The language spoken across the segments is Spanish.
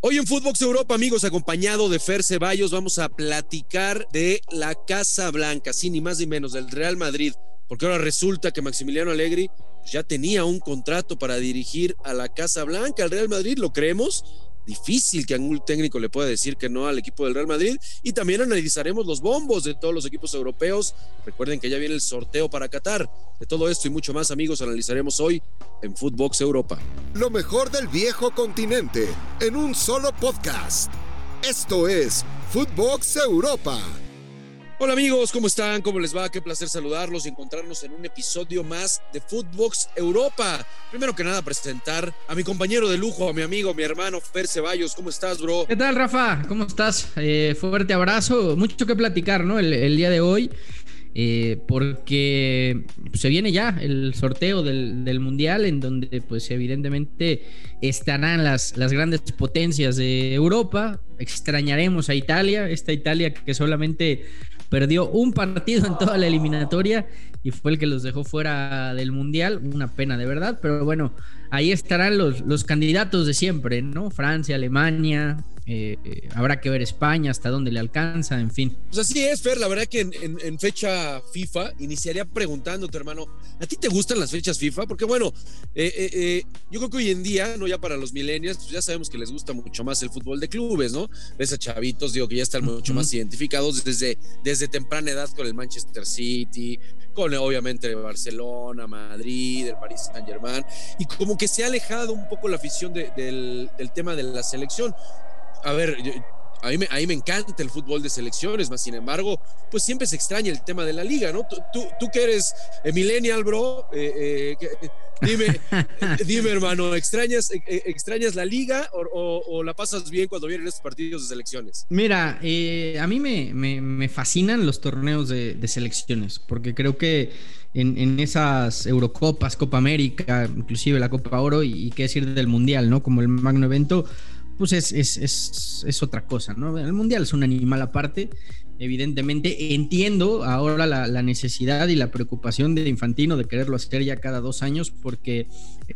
Hoy en Footbox Europa, amigos, acompañado de Fer Ceballos, vamos a platicar de la Casa Blanca, sí, ni más ni menos, del Real Madrid, porque ahora resulta que Maximiliano Allegri ya tenía un contrato para dirigir a la Casa Blanca, al Real Madrid, ¿lo creemos? Difícil que algún técnico le pueda decir que no al equipo del Real Madrid. Y también analizaremos los bombos de todos los equipos europeos. Recuerden que ya viene el sorteo para Qatar. De todo esto y mucho más, amigos, analizaremos hoy en Footbox Europa. Lo mejor del viejo continente en un solo podcast. Esto es Footbox Europa. Hola amigos, ¿cómo están? ¿Cómo les va? Qué placer saludarlos y encontrarnos en un episodio más de Footbox Europa. Primero que nada, presentar a mi compañero de lujo, a mi amigo, mi hermano Fer Ceballos. ¿Cómo estás, bro? ¿Qué tal, Rafa? ¿Cómo estás? Eh, fuerte abrazo. Mucho que platicar, ¿no? El, día de hoy. Eh, porque se viene ya el sorteo del, Mundial, en donde pues evidentemente estarán las, las grandes potencias de Europa. Extrañaremos a Italia, esta Italia que solamente perdió un partido en toda la eliminatoria y fue el que los dejó fuera del Mundial. Una pena de verdad, pero bueno, ahí estarán los, los candidatos de siempre, ¿no? Francia, Alemania, eh, habrá que ver España hasta dónde le alcanza, en fin. Pues así es, Fer, la verdad que en, fecha FIFA iniciaría preguntándote, hermano, ¿a ti te gustan las fechas FIFA? Porque bueno, eh, eh, yo creo que hoy en día, no ya para los millennials, pues ya sabemos que les gusta mucho más el fútbol de clubes, ¿no? Ves a chavitos, digo que ya están mucho más identificados desde, desde temprana edad con el Manchester City, con obviamente Barcelona, Madrid, el Paris Saint Germain, y como que se ha alejado un poco la afición del, del tema de la selección a ver, a mí, me, me encanta el fútbol de selecciones, más sin embargo, pues siempre se extraña el tema de la liga, ¿no? Tú, tú, que eres eh, millennial, bro, eh, eh, dime, dime, hermano, ¿extrañas, ¿extrañas la liga o, la pasas bien cuando vienen estos partidos de selecciones? Mira, a mí me, fascinan los torneos de, selecciones, porque creo que en, esas Eurocopas, Copa América, inclusive la Copa Oro y, y qué decir del Mundial, ¿no? Como el magno evento pues es, es, otra cosa, ¿no? El mundial es un animal aparte. Evidentemente entiendo ahora la, necesidad y la preocupación de Infantino de quererlo hacer ya cada dos años porque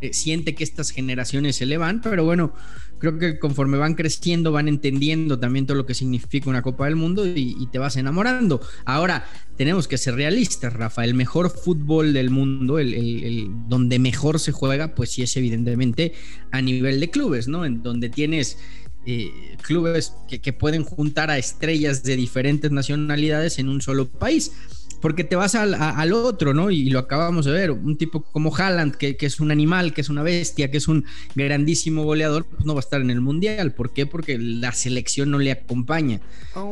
eh, siente que estas generaciones se elevan, pero bueno, creo que conforme van creciendo van entendiendo también todo lo que significa una Copa del Mundo y, te vas enamorando. Ahora, tenemos que ser realistas, Rafa, el mejor fútbol del mundo, el, donde mejor se juega, pues sí es evidentemente a nivel de clubes, ¿no? En donde tienes eh, clubes que, pueden juntar a estrellas de diferentes nacionalidades en un solo país porque te vas al, otro, ¿no? Y lo acabamos de ver, un tipo como Haaland, que, es un animal, que es una bestia, que es un grandísimo goleador, pues no va a estar en el Mundial. ¿Por qué? Porque la selección no le acompaña.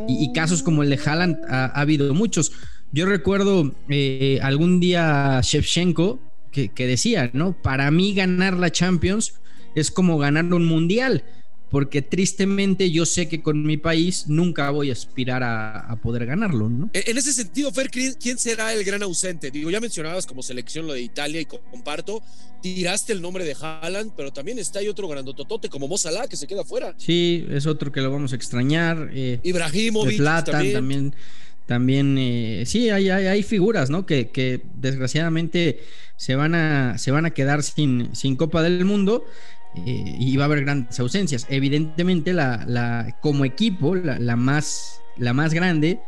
Y, casos como el de Haaland ha, habido muchos. Yo recuerdo eh, algún día Shevchenko que decía, ¿no? Para mí ganar la Champions es como ganar un Mundial porque tristemente yo sé que con mi país nunca voy a aspirar a, poder ganarlo, ¿no? En ese sentido, Fer, ¿quién será el gran ausente? Digo, ya mencionabas como selección lo de Italia y comparto, tiraste el nombre de Haaland, pero también está ahí otro grandototote como Mo que se queda fuera. Sí, es otro que lo vamos a extrañar. Eh, Ibrahimovic también. también. También, eh, sí, hay, hay, figuras, ¿no? Que, que, desgraciadamente se van a, se van a quedar sin, sin Copa del Mundo. Eh, y va a haber grandes ausencias. Evidentemente, la, la como equipo, la, más, la más grande,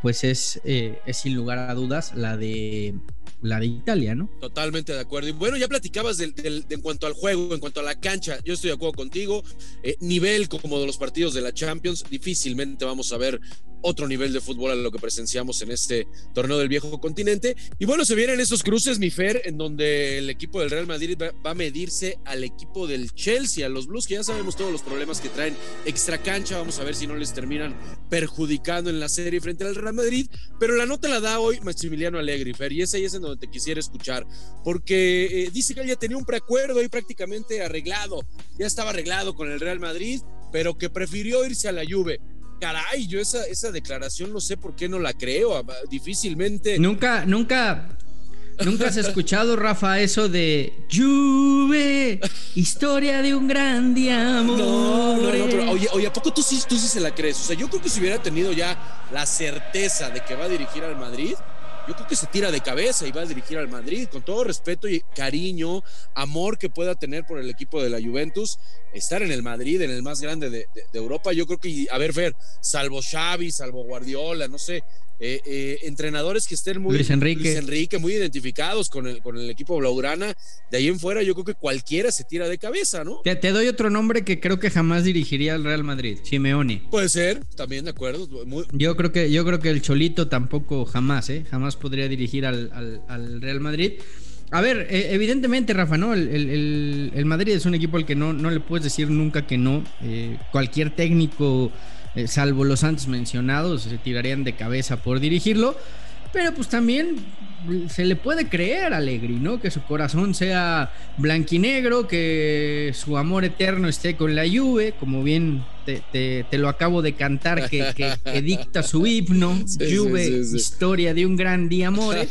pues es, eh, es sin lugar a dudas la de la de Italia, ¿no? Totalmente de acuerdo. Y bueno, ya platicabas del, en cuanto al juego, en cuanto a la cancha, yo estoy de acuerdo contigo. Eh, nivel como de los partidos de la Champions, difícilmente vamos a ver otro nivel de fútbol a lo que presenciamos en este torneo del viejo continente. Y bueno, se vienen esos cruces, mi Fer, en donde el equipo del Real Madrid va, a medirse al equipo del Chelsea, a los Blues, que ya sabemos todos los problemas que traen extra cancha. Vamos a ver si no les terminan perjudicando en la serie frente al Real Madrid. Pero la nota la da hoy Maximiliano Alegri, Fer, y ese ahí es en donde te quisiera escuchar, porque eh, dice que él ya tenía un preacuerdo ahí prácticamente arreglado, ya estaba arreglado con el Real Madrid, pero que prefirió irse a la Juve caray, yo esa, esa declaración no sé por qué no la creo, difícilmente. Nunca, nunca, nunca has escuchado, Rafa, eso de Juve, historia de un gran día. No, no, no, pero oye, oye, ¿a poco tú sí, tú sí se la crees? O sea, yo creo que si hubiera tenido ya la certeza de que va a dirigir al Madrid, yo creo que se tira de cabeza y va a dirigir al Madrid con todo respeto y cariño, amor que pueda tener por el equipo de la Juventus, estar en el Madrid, en el más grande de, Europa, yo creo que, a ver, Fer, salvo Xavi, salvo Guardiola, no sé, eh, eh, entrenadores que estén muy Luis Enrique. Enrique, muy identificados con el, con el equipo Blaugrana, de ahí en fuera yo creo que cualquiera se tira de cabeza, ¿no? Te, doy otro nombre que creo que jamás dirigiría al Real Madrid, Simeone. Puede ser, también de acuerdo. Yo creo que yo creo que el Cholito tampoco jamás, ¿eh? Jamás podría dirigir al, Real Madrid. A ver, e, evidentemente, Rafa, ¿no? El, Madrid es un equipo al que no, no le puedes decir nunca que no. Eh, cualquier técnico eh, salvo los antes mencionados, se tirarían de cabeza por dirigirlo. Pero pues también se le puede creer a Allegri, ¿no? Que su corazón sea blanquinegro, que su amor eterno esté con la Juve, como bien te, lo acabo de cantar, que, dicta su himno, Juve, historia de un gran día amore.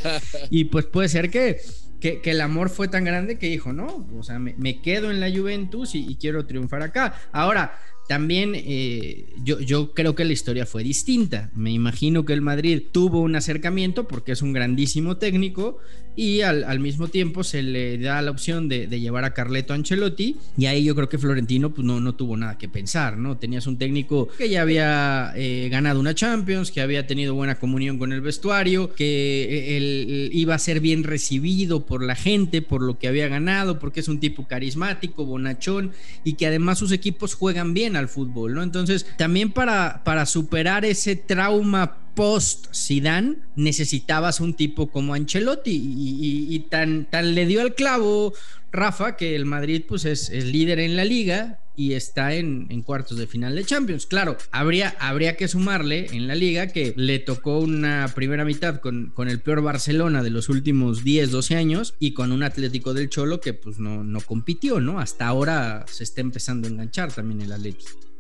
Y pues puede ser que, que, el amor fue tan grande que dijo, no, o sea, me, quedo en la Juventus y, y quiero triunfar acá. Ahora, también eh, yo, yo, creo que la historia fue distinta. Me imagino que el Madrid tuvo un acercamiento porque es un grandísimo técnico y al, mismo tiempo se le da la opción de, llevar a Carleto Ancelotti y ahí yo creo que Florentino pues no, no tuvo nada que pensar, ¿no? Tenías un técnico que ya había eh, ganado una Champions, que había tenido buena comunión con el vestuario, que eh, él, iba a ser bien recibido por la gente por lo que había ganado, porque es un tipo carismático, bonachón y que además sus equipos juegan bien al fútbol, ¿no? Entonces, también para, para superar ese trauma post Zidane necesitabas un tipo como Ancelotti y, tan, tan le dio al clavo Rafa que el Madrid pues es, el líder en la liga y está en, cuartos de final de Champions. Claro, habría, habría que sumarle en la liga que le tocó una primera mitad con, con el peor Barcelona de los últimos 10, 12 años y con un Atlético del Cholo que pues no, no compitió, ¿no? Hasta ahora se está empezando a enganchar también el Atlético.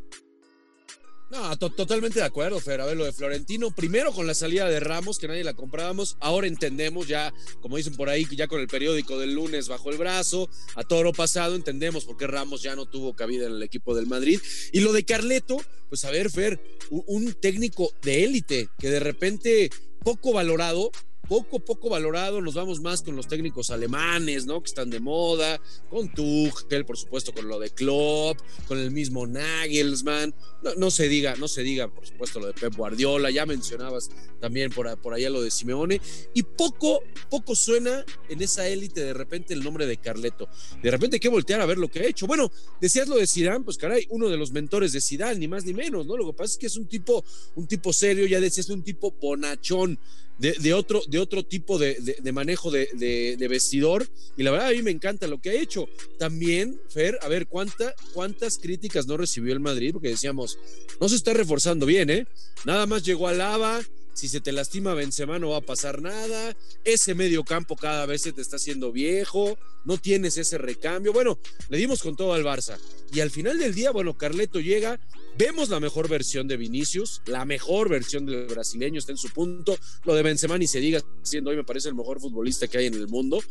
No, totalmente de acuerdo, Fer. A ver, lo de Florentino, primero con la salida de Ramos, que nadie la comprábamos, ahora entendemos ya, como dicen por ahí, que ya con el periódico del lunes bajo el brazo, a todo lo pasado, entendemos por qué Ramos ya no tuvo cabida en el equipo del Madrid. Y lo de Carleto, pues a ver, Fer, un técnico de élite que de repente poco valorado, poco, poco valorado. Nos vamos más con los técnicos alemanes, ¿no? Que están de moda, con Tuchel, por supuesto, con lo de Klopp, con el mismo Nagelsmann. No, se diga, no se diga, por supuesto, lo de Pep Guardiola. Ya mencionabas también por, por allá lo de Simeone. Y poco, poco suena en esa élite de repente el nombre de Carleto. De repente hay que voltear a ver lo que ha hecho. Bueno, decías lo de Zidane, pues caray, uno de los mentores de Zidane, ni más ni menos, ¿no? Lo que pasa es que es un tipo, un tipo serio, ya decías, un tipo bonachón de, otro, de otro tipo de, manejo de, vestidor. Y la verdad, a mí me encanta lo que ha hecho. También, Fer, a ver, ¿cuánta, ¿cuántas críticas no recibió el Madrid? Porque decíamos, no se está reforzando bien, ¿eh? Nada más llegó a Lava. Si se te lastima Benzema no va a pasar nada. Ese medio campo cada vez se te está haciendo viejo. No tienes ese recambio. Bueno, le dimos con todo al Barça. Y al final del día, bueno, Carleto llega Vemos la mejor versión de Vinicius, la mejor versión del brasileño está en su punto. Lo de Benzema ni se diga, siendo hoy me parece el mejor futbolista que hay en el mundo.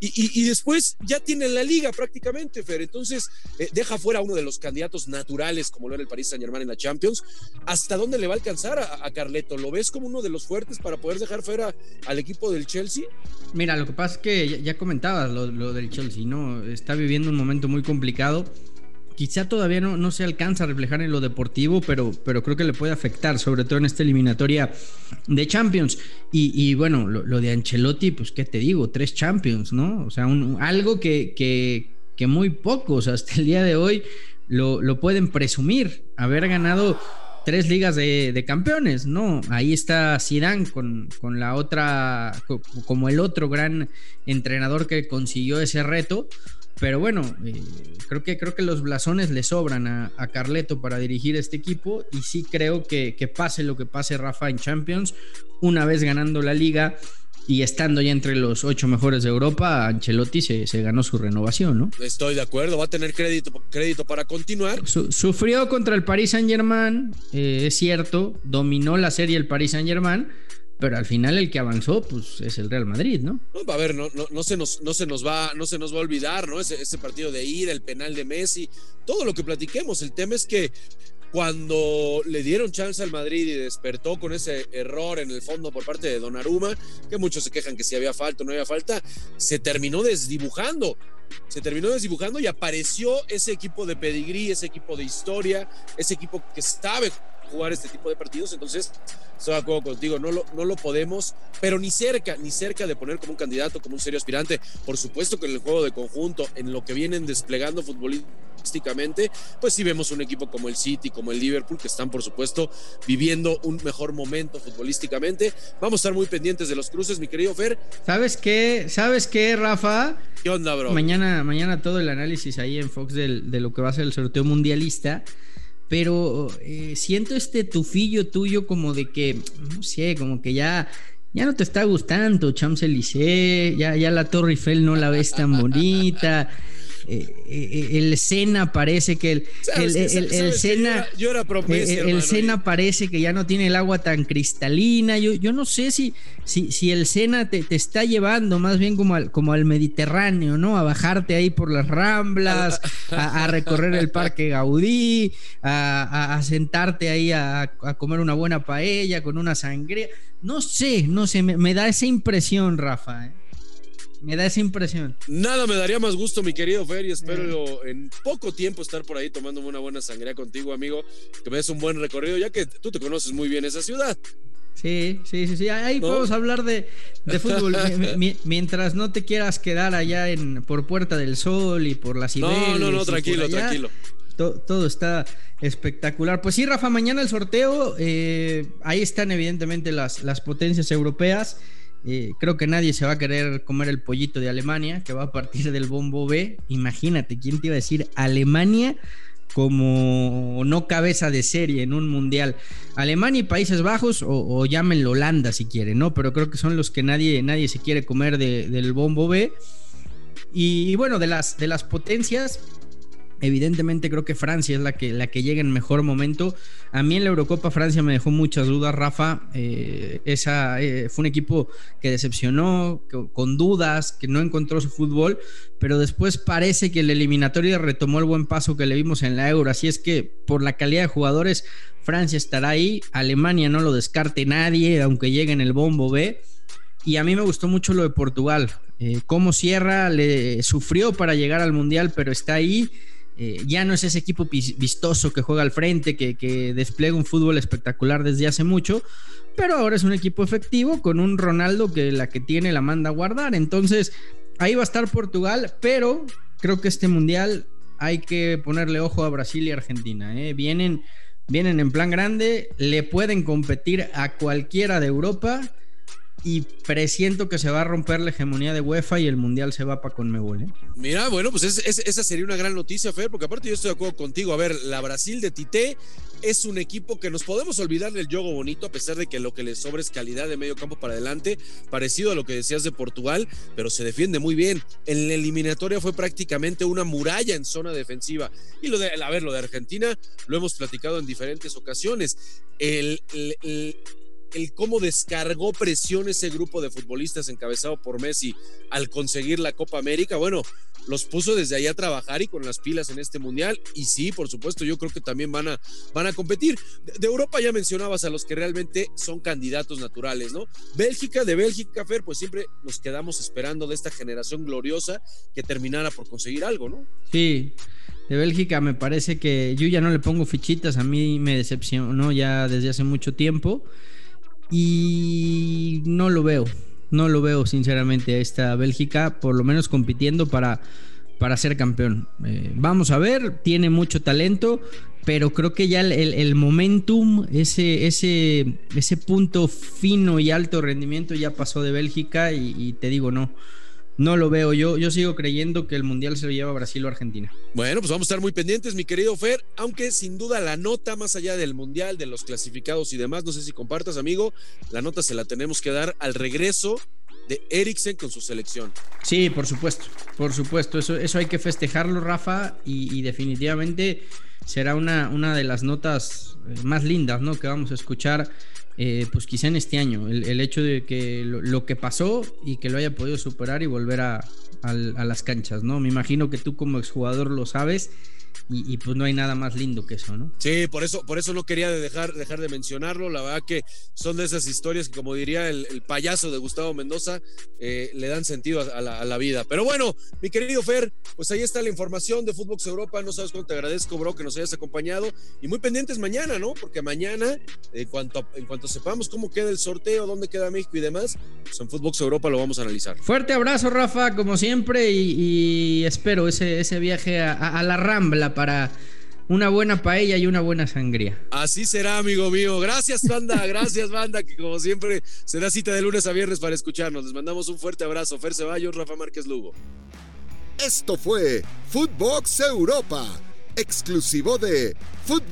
Y, después ya tiene la liga prácticamente, Fer. Entonces eh, deja fuera uno de los candidatos naturales, como lo era el Paris Saint Germain en la Champions. ¿Hasta dónde le va a alcanzar a, Carleto? ¿Lo ves como uno de los fuertes para poder dejar fuera al equipo del Chelsea? Mira, lo que pasa es que ya, comentabas lo, del Chelsea, ¿no? Está viviendo un momento muy complicado quizá todavía no, no, se alcanza a reflejar en lo deportivo, pero, pero creo que le puede afectar, sobre todo en esta eliminatoria de Champions. Y, bueno, lo, de Ancelotti, pues qué te digo, tres Champions, ¿no? O sea, algo que, que, muy pocos hasta el día de hoy lo, lo pueden presumir, haber ganado tres ligas de, campeones, ¿no? Ahí está Zidane con, con la otra, como el otro gran entrenador que consiguió ese reto. Pero bueno, eh, creo, que, creo que los blasones le sobran a, Carleto para dirigir este equipo y sí creo que, pase lo que pase Rafa en Champions, una vez ganando la liga y estando ya entre los ocho mejores de Europa, Ancelotti se, ganó su renovación, ¿no? Estoy de acuerdo, va a tener crédito, crédito para continuar. sufrió contra el Paris Saint Germain, eh, es cierto, dominó la serie el Paris Saint Germain pero al final el que avanzó pues es el Real Madrid, ¿no? a ver, no, no, no, se nos, no, se nos va, no se nos va a olvidar, ¿no? Ese, ese partido de ir, el penal de Messi, todo lo que platiquemos. El tema es que cuando le dieron chance al Madrid y despertó con ese error en el fondo por parte de Donnarumma, que muchos se quejan que si había falta o no había falta, se terminó desdibujando. Se terminó desdibujando y apareció ese equipo de pedigrí, ese equipo de historia, ese equipo que sabe jugar este tipo de partidos. Entonces, estoy de acuerdo contigo, no lo, no lo podemos, pero ni cerca, ni cerca de poner como un candidato, como un serio aspirante. Por supuesto que en el juego de conjunto, en lo que vienen desplegando futbolísticamente, pues sí vemos un equipo como el City, como el Liverpool, que están, por supuesto, viviendo un mejor momento futbolísticamente. Vamos a estar muy pendientes de los cruces, mi querido Fer. ¿Sabes qué? ¿Sabes qué, Rafa? ¿Qué onda, bro? Mañana, mañana todo el análisis ahí en Fox del, de lo que va a ser el sorteo mundialista pero eh, siento este tufillo tuyo como de que, no sé, como que ya, ya no te está gustando Champs-Élysées, ya, ya la Torre Eiffel no la ves tan bonita. Eh, eh, el Sena parece que el, el, el, Sena parece que ya no tiene el agua tan cristalina. Yo, yo no sé si, si, si el Sena te, te, está llevando más bien como al, como al Mediterráneo no a bajarte ahí por las ramblas a, a recorrer el parque Gaudí a, a sentarte ahí a, comer una buena paella con una sangría. No sé no sé me, me da esa impresión Rafa ¿eh? Me da esa impresión. Nada me daría más gusto, mi querido Fer, y espero en poco tiempo estar por ahí tomándome una buena sangría contigo, amigo, que me des un buen recorrido, ya que tú te conoces muy bien esa ciudad. Sí, sí, sí, sí. Ahí podemos hablar de, fútbol. mientras no te quieras quedar allá en por Puerta del Sol y por las Cibeles. No, no, no, tranquilo, tranquilo. todo está espectacular. Pues sí, Rafa, mañana el sorteo. Eh, ahí están evidentemente las, las potencias europeas. Eh, creo que nadie se va a querer comer el pollito de Alemania, que va a partir del bombo B. Imagínate, ¿quién te iba a decir Alemania como no cabeza de serie en un mundial? Alemania y Países Bajos, o, llámenlo Holanda si quieren, ¿no? Pero creo que son los que nadie, nadie se quiere comer del bombo B. Y, bueno, de las, de las potencias, Evidentemente creo que Francia es la que, la que llega en mejor momento. A mí en la Eurocopa Francia me dejó muchas dudas, Rafa. Eh, esa, eh, fue un equipo que decepcionó, con dudas, que no encontró su fútbol, pero después parece que el eliminatorio retomó el buen paso que le vimos en la Euro. Así es que por la calidad de jugadores, Francia estará ahí. Alemania no lo descarte nadie, aunque llegue en el bombo B. Y a mí me gustó mucho lo de Portugal. Eh, cómo Sierra le sufrió para llegar al Mundial, pero está ahí eh, ya no es ese equipo vistoso que juega al frente, que, despliega un fútbol espectacular desde hace mucho, pero ahora es un equipo efectivo con un Ronaldo que la que tiene la manda a guardar. Entonces, ahí va a estar Portugal, pero creo que este mundial hay que ponerle ojo a Brasil y Argentina. ¿eh? Vienen, vienen en plan grande, le pueden competir a cualquiera de Europa y presiento que se va a romper la hegemonía de UEFA y el mundial se va para Conmebol. ¿eh? Mira, bueno, pues esa sería una gran noticia, Fer, porque aparte yo estoy de acuerdo contigo. A ver, la Brasil de Tite es un equipo que nos podemos olvidar del juego bonito, a pesar de que lo que le sobra es calidad de medio campo para adelante, parecido a lo que decías de Portugal, pero se defiende muy bien. En la eliminatoria fue prácticamente una muralla en zona defensiva. Y lo de, a ver, lo de Argentina lo hemos platicado en diferentes ocasiones. el cómo descargó presión ese grupo de futbolistas encabezado por Messi al conseguir la Copa América, bueno, los puso desde ahí a trabajar y con las pilas en este mundial. Y sí, por supuesto, yo creo que también van a, van a competir. De, Europa ya mencionabas a los que realmente son candidatos naturales, ¿no? Bélgica, de Bélgica, Fer, pues siempre nos quedamos esperando de esta generación gloriosa que terminara por conseguir algo, ¿no? Sí. De Bélgica me parece que yo ya no le pongo fichitas, a mí me decepcionó ya desde hace mucho tiempo. Y no lo veo, no lo veo sinceramente a esta Bélgica, por lo menos compitiendo para, para ser campeón. Eh, vamos a ver, tiene mucho talento, pero creo que ya el, momentum, ese, ese, ese punto fino y alto rendimiento ya pasó de Bélgica y te digo, no no lo veo. Yo, yo sigo creyendo que el Mundial se lo lleva Brasil o Argentina. Bueno, pues vamos a estar muy pendientes, mi querido Fer, aunque sin duda la nota, más allá del Mundial, de los clasificados y demás, no sé si compartas, amigo, la nota se la tenemos que dar al regreso de Eriksen con su selección. Sí, por supuesto, por supuesto, eso, eso hay que festejarlo, Rafa, y, definitivamente será una, una de las notas eh, más lindas, ¿no? Que vamos a escuchar eh, pues quizá en este año. El, hecho de que lo, que pasó y que lo haya podido superar y volver a, a las canchas, ¿no? Me imagino que tú como exjugador lo sabes y, pues no hay nada más lindo que eso, ¿no? Sí, por eso, por eso no quería dejar, dejar de mencionarlo. La verdad que son de esas historias que, como diría el, payaso de Gustavo Mendoza, eh, le dan sentido a la, vida. Pero bueno, mi querido Fer, pues ahí está la información de Footbox Europa. No sabes cuánto te agradezco, bro, que nos hayas acompañado. Y muy pendientes mañana, ¿no? Porque mañana, en cuanto, en cuanto sepamos cómo queda el sorteo, dónde queda México y demás, pues en Footbox Europa lo vamos a analizar. Fuerte abrazo, Rafa, como siempre, y, espero ese, ese viaje a la Rambla para una buena paella y una buena sangría. Así será, amigo mío. Gracias, banda. Gracias, banda, que como siempre será cita de lunes a viernes para escucharnos. Les mandamos un fuerte abrazo. Fer Ceballos, Rafa Márquez Lugo. Esto fue Footbox Europa, exclusivo de Footbox